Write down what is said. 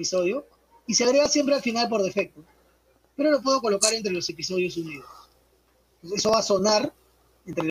episodio y se agrega siempre al final por defecto. Pero lo puedo colocar entre los episodios unidos. Eso va a sonar